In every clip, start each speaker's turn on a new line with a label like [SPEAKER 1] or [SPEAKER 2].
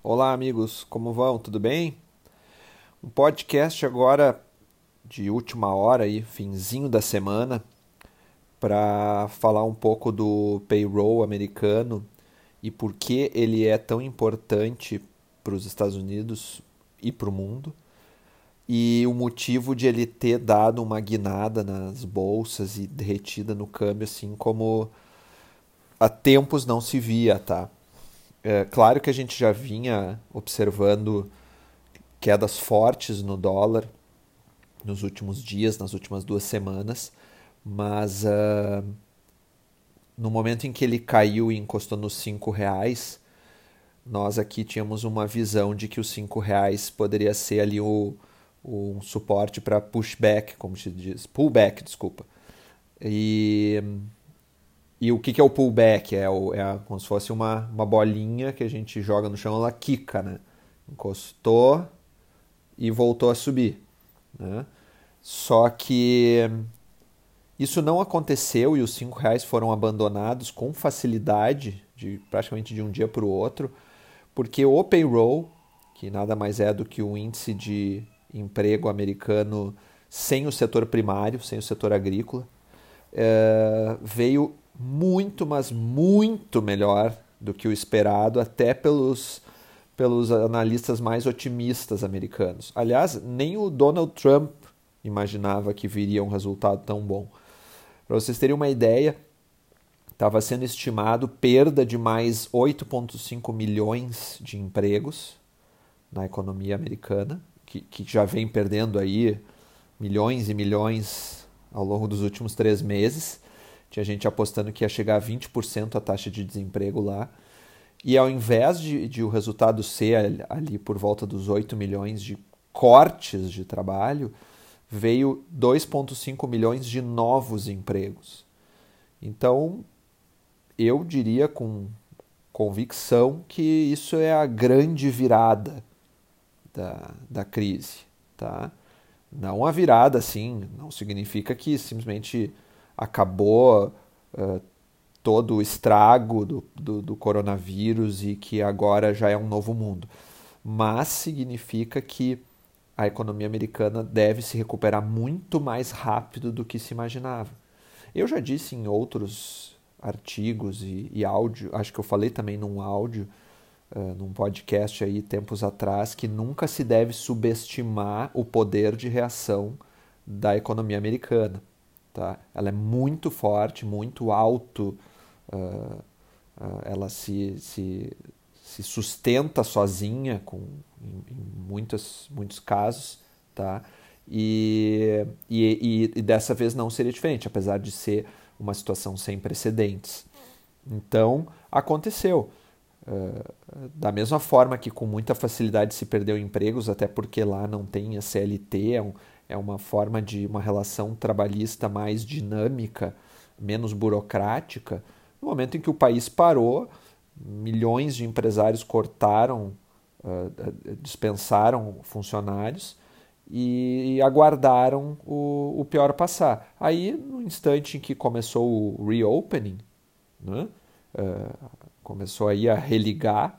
[SPEAKER 1] Olá, amigos, como vão? Tudo bem? Um podcast agora de última hora aí, finzinho da semana, para falar um pouco do payroll americano e por que ele é tão importante para os Estados Unidos e para o mundo. E o motivo de ele ter dado uma guinada nas bolsas e derretida no câmbio, assim como há tempos não se via, tá? É, claro que a gente já vinha observando quedas fortes no dólar nos últimos dias, nas últimas duas semanas, mas uh, no momento em que ele caiu e encostou nos cinco reais, nós aqui tínhamos uma visão de que os cinco reais poderia ser ali o, o um suporte para pushback, como se diz, pullback, desculpa. E e o que, que é o pullback? É, o, é como se fosse uma, uma bolinha que a gente joga no chão, ela quica, né? Encostou e voltou a subir. Né? Só que isso não aconteceu e os cinco reais foram abandonados com facilidade, de praticamente de um dia para o outro, porque o payroll, que nada mais é do que o índice de emprego americano sem o setor primário, sem o setor agrícola, é, veio muito, mas muito melhor do que o esperado, até pelos, pelos analistas mais otimistas americanos. Aliás, nem o Donald Trump imaginava que viria um resultado tão bom. Para vocês terem uma ideia, estava sendo estimado perda de mais 8,5 milhões de empregos na economia americana, que, que já vem perdendo aí milhões e milhões ao longo dos últimos três meses. Tinha gente apostando que ia chegar a 20% a taxa de desemprego lá. E ao invés de, de, o resultado ser ali por volta dos 8 milhões de cortes de trabalho, veio 2,5 milhões de novos empregos. Então, eu diria com convicção que isso é a grande virada da, da crise. Tá? Não a virada, assim, não significa que simplesmente acabou uh, todo o estrago do, do, do coronavírus e que agora já é um novo mundo. Mas significa que a economia americana deve se recuperar muito mais rápido do que se imaginava. Eu já disse em outros artigos e, e áudio, acho que eu falei também num áudio, uh, num podcast aí tempos atrás, que nunca se deve subestimar o poder de reação da economia americana. Tá? Ela é muito forte, muito alto, uh, uh, ela se, se, se, sustenta sozinha com, em, em muitos, muitos casos. Tá? E, e, e, dessa vez não seria diferente, apesar de ser uma situação sem precedentes. Então, aconteceu. Uh, da mesma forma que com muita facilidade se perdeu empregos, até porque lá não tem a CLT, é um, é uma forma de uma relação trabalhista mais dinâmica, menos burocrática. No momento em que o país parou, milhões de empresários cortaram, uh, dispensaram funcionários e aguardaram o, pior passar. Aí, no instante em que começou o reopening, né, uh, começou aí a religar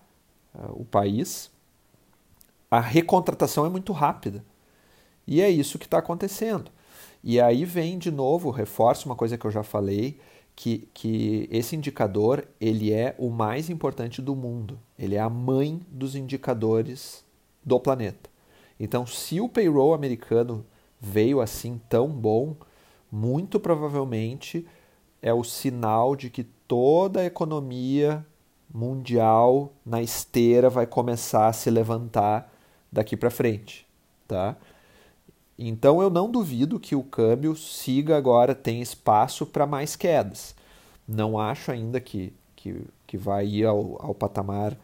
[SPEAKER 1] o país, a recontratação é muito rápida. E é isso que está acontecendo. E aí vem de novo, reforço uma coisa que eu já falei, que, que esse indicador ele é o mais importante do mundo. Ele é a mãe dos indicadores do planeta. Então, se o payroll americano veio assim tão bom, muito provavelmente é o sinal de que toda a economia mundial na esteira vai começar a se levantar daqui para frente, tá? Então eu não duvido que o câmbio siga agora, tem espaço para mais quedas. Não acho ainda que, que, que vai ir ao, ao patamar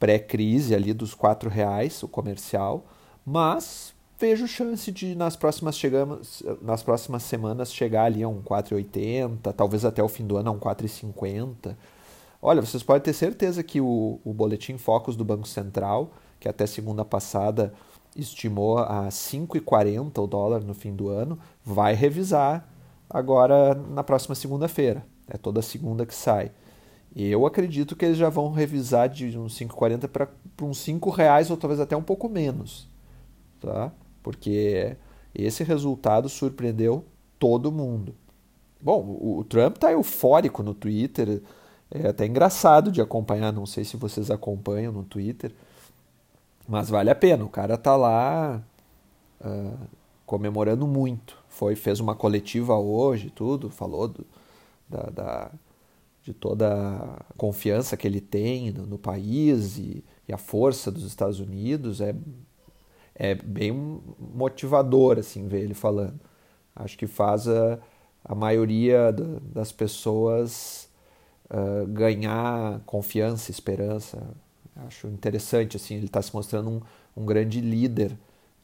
[SPEAKER 1] pré-crise ali dos R$ reais o comercial, mas vejo chance de nas próximas, chegamos, nas próximas semanas chegar ali a um 4,80, talvez até o fim do ano a um 4,50. Olha, vocês podem ter certeza que o, o boletim Focus do Banco Central, que até segunda passada estimou a 5,40 o dólar no fim do ano, vai revisar agora na próxima segunda-feira. É toda segunda que sai. Eu acredito que eles já vão revisar de uns 5,40 para uns 5 reais ou talvez até um pouco menos, tá? Porque esse resultado surpreendeu todo mundo. Bom, o Trump está eufórico no Twitter, é até engraçado de acompanhar, não sei se vocês acompanham no Twitter, mas vale a pena. O cara tá lá uh, comemorando muito. Foi, fez uma coletiva hoje, tudo, falou do, da, da, de toda a confiança que ele tem no, no país e, e, a força dos Estados Unidos. É, é bem motivador assim ver ele falando. Acho que faz a, a maioria das pessoas uh, ganhar confiança, esperança. Acho interessante, assim, ele está se mostrando um, um grande líder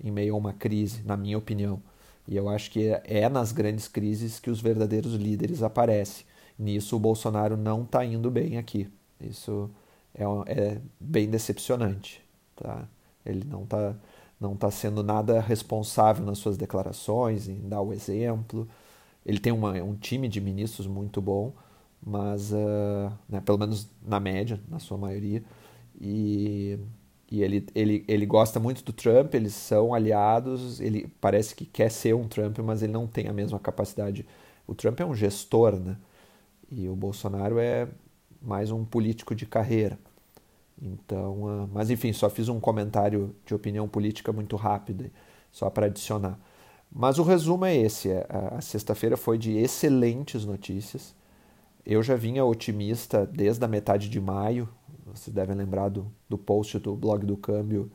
[SPEAKER 1] em meio a uma crise, na minha opinião. E eu acho que é nas grandes crises que os verdadeiros líderes aparecem. Nisso o Bolsonaro não está indo bem aqui. Isso é, é, bem decepcionante. Tá? Ele não está não tá sendo nada responsável nas suas declarações, em dar o exemplo. Ele tem uma, um time de ministros muito bom, mas uh, né, pelo menos na média, na sua maioria, e, e ele, ele, ele gosta muito do Trump, eles são aliados, ele parece que quer ser um Trump, mas ele não tem a mesma capacidade. O Trump é um gestor, né? E o Bolsonaro é mais um político de carreira. Então, uh, mas enfim, só fiz um comentário de opinião política muito rápido, só para adicionar. Mas o resumo é esse: é, a sexta-feira foi de excelentes notícias. Eu já vinha otimista desde a metade de maio. Vocês devem lembrar do, do post do blog do Câmbio,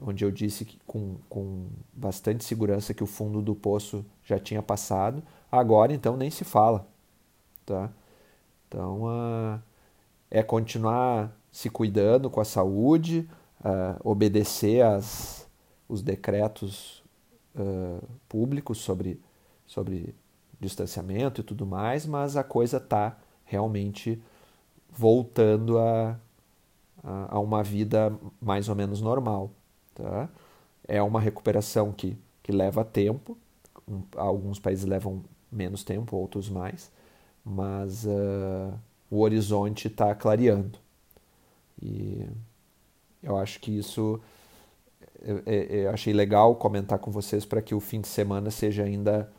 [SPEAKER 1] onde eu disse que, com, com bastante segurança que o fundo do poço já tinha passado. Agora, então, nem se fala. Tá? Então, uh, é continuar se cuidando com a saúde, uh, obedecer as, os decretos uh, públicos sobre, sobre distanciamento e tudo mais, mas a coisa está realmente voltando a, a, uma vida mais ou menos normal. Tá? É uma recuperação que, que leva tempo, alguns países levam menos tempo, outros mais, mas uh, o horizonte está clareando. E eu acho que isso eu, eu achei legal comentar com vocês para que o fim de semana seja ainda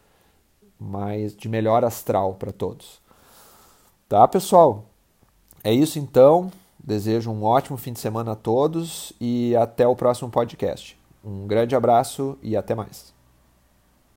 [SPEAKER 1] mais de melhor astral para todos. Tá, pessoal? É isso então. Desejo um ótimo fim de semana a todos e até o próximo podcast. Um grande abraço e até mais.